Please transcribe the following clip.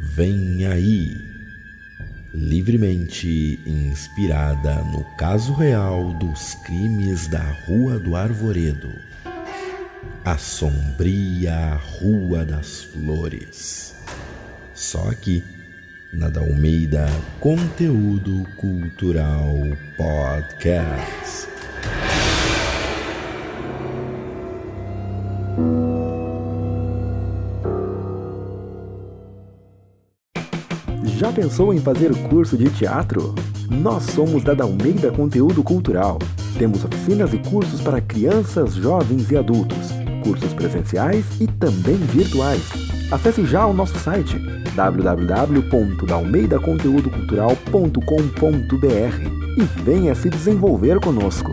Vem aí, livremente inspirada no caso real dos crimes da Rua do Arvoredo, a sombria Rua das Flores. Só aqui, na Dalmeida Conteúdo Cultural Podcast. Já pensou em fazer curso de teatro? Nós somos da Dalmeida Conteúdo Cultural. Temos oficinas e cursos para crianças, jovens e adultos, cursos presenciais e também virtuais. Acesse já o nosso site www.dalmeidaconteudocultural.com.br e venha se desenvolver conosco.